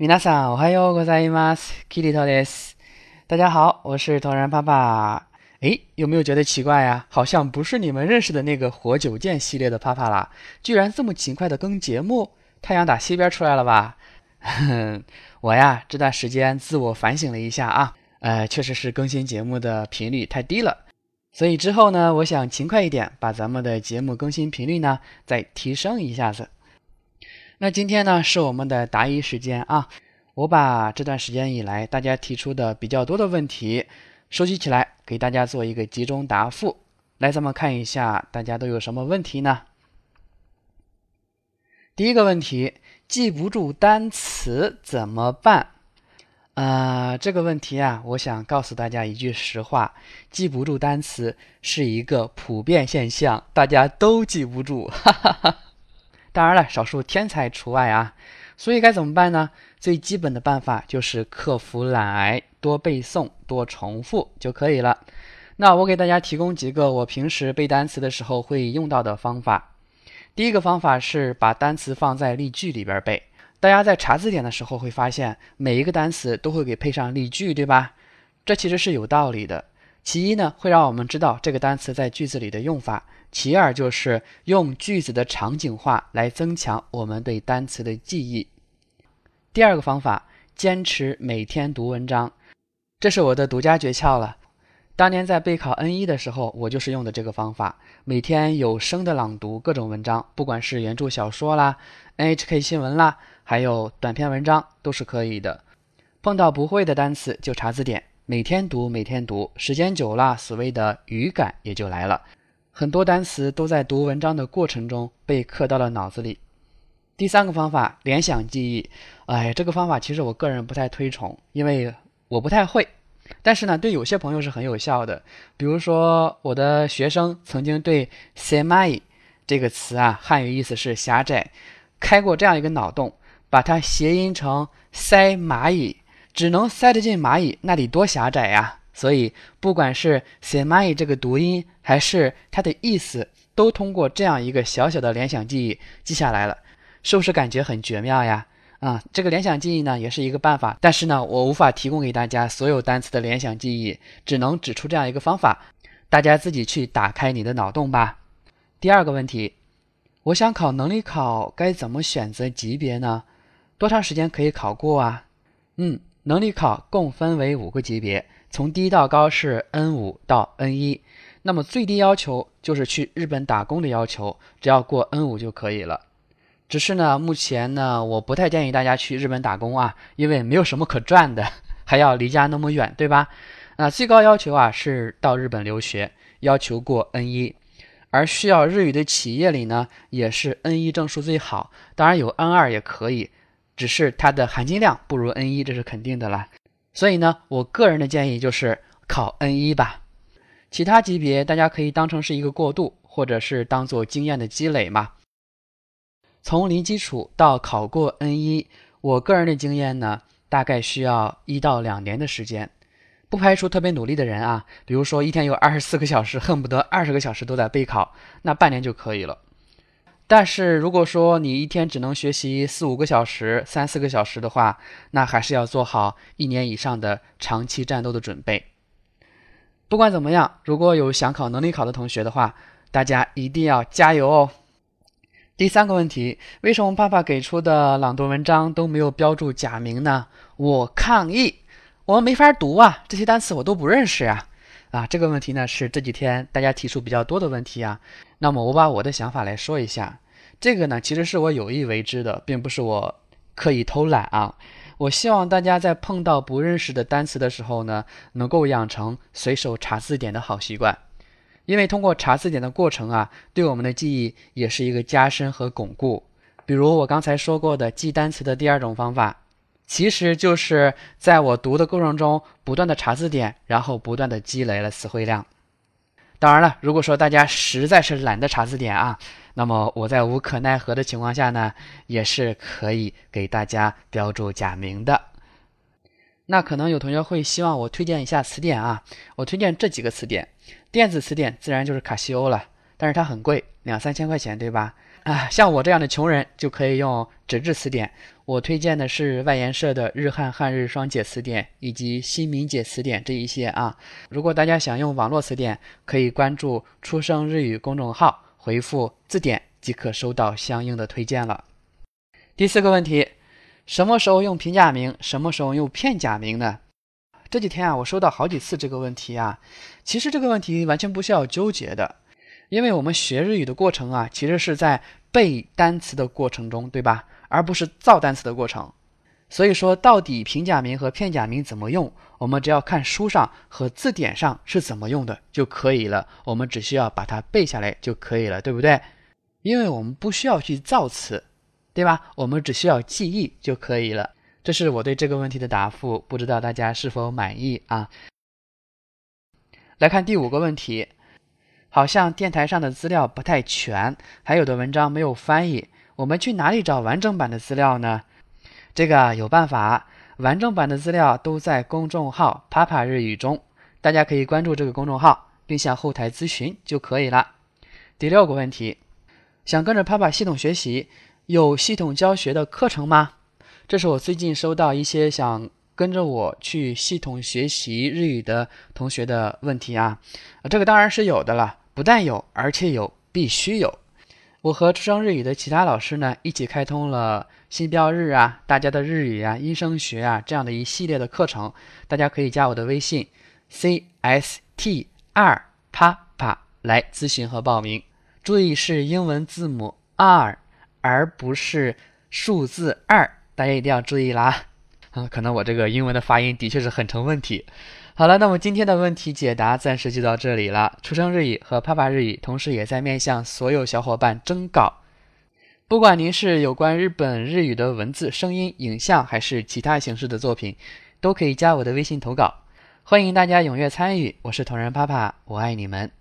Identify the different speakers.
Speaker 1: 皆さんおはようございます。キリトです。大家好，我是同仁爸爸。哎，有没有觉得奇怪呀？好像不是你们认识的那个活久见系列的帕帕啦，居然这么勤快的更节目，太阳打西边出来了吧？我呀，这段时间自我反省了一下啊，呃，确实是更新节目的频率太低了，所以之后呢，我想勤快一点，把咱们的节目更新频率呢再提升一下子。 那今天呢是我们的答疑时间啊，我把这段时间以来大家提出的比较多的问题收集起来，给大家做一个集中答复。来，咱们看一下大家都有什么问题呢？第一个问题，记不住单词怎么办？呃，这个问题啊，我想告诉大家一句实话，记不住单词是一个普遍现象，大家都记不住。哈哈哈。当然了，少数天才除外啊。所以该怎么办呢？最基本的办法就是克服懒癌，多背诵，多重复就可以了。那我给大家提供几个我平时背单词的时候会用到的方法。第一个方法是把单词放在例句里边背。大家在查字典的时候会发现，每一个单词都会给配上例句，对吧？这其实是有道理的。其一呢，会让我们知道这个单词在句子里的用法；其二就是用句子的场景化来增强我们对单词的记忆。第二个方法，坚持每天读文章，这是我的独家诀窍了。当年在备考 N 一的时候，我就是用的这个方法，每天有声的朗读各种文章，不管是原著小说啦、NHK 新闻啦，还有短篇文章都是可以的。碰到不会的单词就查字典。每天读，每天读，时间久了，所谓的语感也就来了。很多单词都在读文章的过程中被刻到了脑子里。第三个方法，联想记忆。哎，这个方法其实我个人不太推崇，因为我不太会。但是呢，对有些朋友是很有效的。比如说，我的学生曾经对 “semi” 这个词啊，汉语意思是狭窄，开过这样一个脑洞，把它谐音成“塞蚂蚁”。只能塞得进蚂蚁，那得多狭窄呀！所以，不管是写蚂蚁这个读音，还是它的意思，都通过这样一个小小的联想记忆记下来了，是不是感觉很绝妙呀？啊，这个联想记忆呢，也是一个办法，但是呢，我无法提供给大家所有单词的联想记忆，只能指出这样一个方法，大家自己去打开你的脑洞吧。第二个问题，我想考能力考，该怎么选择级别呢？多长时间可以考过啊？嗯。能力考共分为五个级别，从低到高是 N 五到 N 一。那么最低要求就是去日本打工的要求，只要过 N 五就可以了。只是呢，目前呢，我不太建议大家去日本打工啊，因为没有什么可赚的，还要离家那么远，对吧？那最高要求啊是到日本留学，要求过 N 一。而需要日语的企业里呢，也是 N 一证书最好，当然有 N 二也可以。只是它的含金量不如 N 一，这是肯定的啦。所以呢，我个人的建议就是考 N 一吧。其他级别大家可以当成是一个过渡，或者是当做经验的积累嘛。从零基础到考过 N 一，我个人的经验呢，大概需要一到两年的时间。不排除特别努力的人啊，比如说一天有二十四个小时，恨不得二十个小时都在备考，那半年就可以了。但是如果说你一天只能学习四五个小时、三四个小时的话，那还是要做好一年以上的长期战斗的准备。不管怎么样，如果有想考能力考的同学的话，大家一定要加油哦。第三个问题，为什么爸爸给出的朗读文章都没有标注假名呢？我抗议，我们没法读啊，这些单词我都不认识啊。啊，这个问题呢是这几天大家提出比较多的问题啊。那么我把我的想法来说一下，这个呢其实是我有意为之的，并不是我刻意偷懒啊。我希望大家在碰到不认识的单词的时候呢，能够养成随手查字典的好习惯，因为通过查字典的过程啊，对我们的记忆也是一个加深和巩固。比如我刚才说过的记单词的第二种方法。其实就是在我读的过程中，不断的查字典，然后不断的积累了词汇量。当然了，如果说大家实在是懒得查字典啊，那么我在无可奈何的情况下呢，也是可以给大家标注假名的。那可能有同学会希望我推荐一下词典啊，我推荐这几个词典。电子词典自然就是卡西欧了，但是它很贵，两三千块钱，对吧？啊，像我这样的穷人就可以用纸质词典。我推荐的是外研社的日汉汉日双解词典以及新民解词典这一些啊。如果大家想用网络词典，可以关注“初生日语”公众号，回复“字典”即可收到相应的推荐了。第四个问题，什么时候用平假名，什么时候用片假名呢？这几天啊，我收到好几次这个问题啊。其实这个问题完全不需要纠结的，因为我们学日语的过程啊，其实是在背单词的过程中，对吧？而不是造单词的过程，所以说到底平假名和片假名怎么用，我们只要看书上和字典上是怎么用的就可以了。我们只需要把它背下来就可以了，对不对？因为我们不需要去造词，对吧？我们只需要记忆就可以了。这是我对这个问题的答复，不知道大家是否满意啊？来看第五个问题，好像电台上的资料不太全，还有的文章没有翻译。我们去哪里找完整版的资料呢？这个有办法，完整版的资料都在公众号“啪啪日语”中，大家可以关注这个公众号，并向后台咨询就可以了。第六个问题，想跟着啪啪系统学习，有系统教学的课程吗？这是我最近收到一些想跟着我去系统学习日语的同学的问题啊，这个当然是有的了，不但有，而且有，必须有。我和初生日语的其他老师呢，一起开通了新标日啊、大家的日语啊、音声学啊这样的一系列的课程，大家可以加我的微信 c s t 二啪啪来咨询和报名。注意是英文字母 r，而不是数字二，大家一定要注意啦。啊，可能我这个英文的发音的确是很成问题。好了，那么今天的问题解答暂时就到这里了。出生日语和啪啪日语同时也在面向所有小伙伴征稿，不管您是有关日本日语的文字、声音、影像，还是其他形式的作品，都可以加我的微信投稿。欢迎大家踊跃参与，我是同仁啪啪，我爱你们。